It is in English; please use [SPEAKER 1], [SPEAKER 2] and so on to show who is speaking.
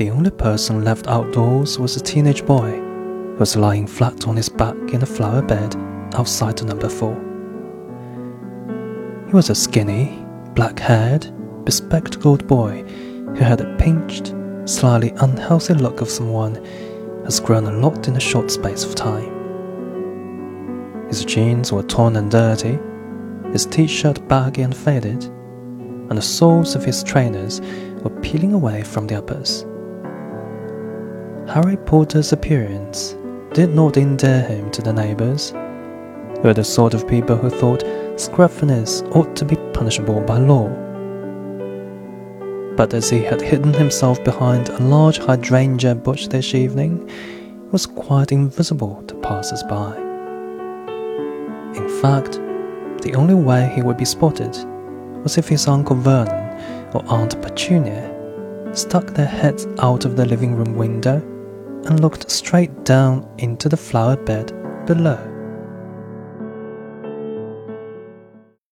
[SPEAKER 1] The only person left outdoors was a teenage boy who was lying flat on his back in a flower bed outside the number four. He was a skinny, black haired, bespectacled boy who had a pinched, slightly unhealthy look of someone who has grown a lot in a short space of time. His jeans were torn and dirty, his t shirt baggy and faded, and the soles of his trainers were peeling away from the uppers. Harry Potter's appearance did not endear him to the neighbors, who were the sort of people who thought scruffiness ought to be punishable by law. But as he had hidden himself behind a large hydrangea bush this evening, he was quite invisible to passers by. In fact, the only way he would be spotted was if his Uncle Vernon or Aunt Petunia stuck their heads out of the living room window and looked straight down into the flower bed below.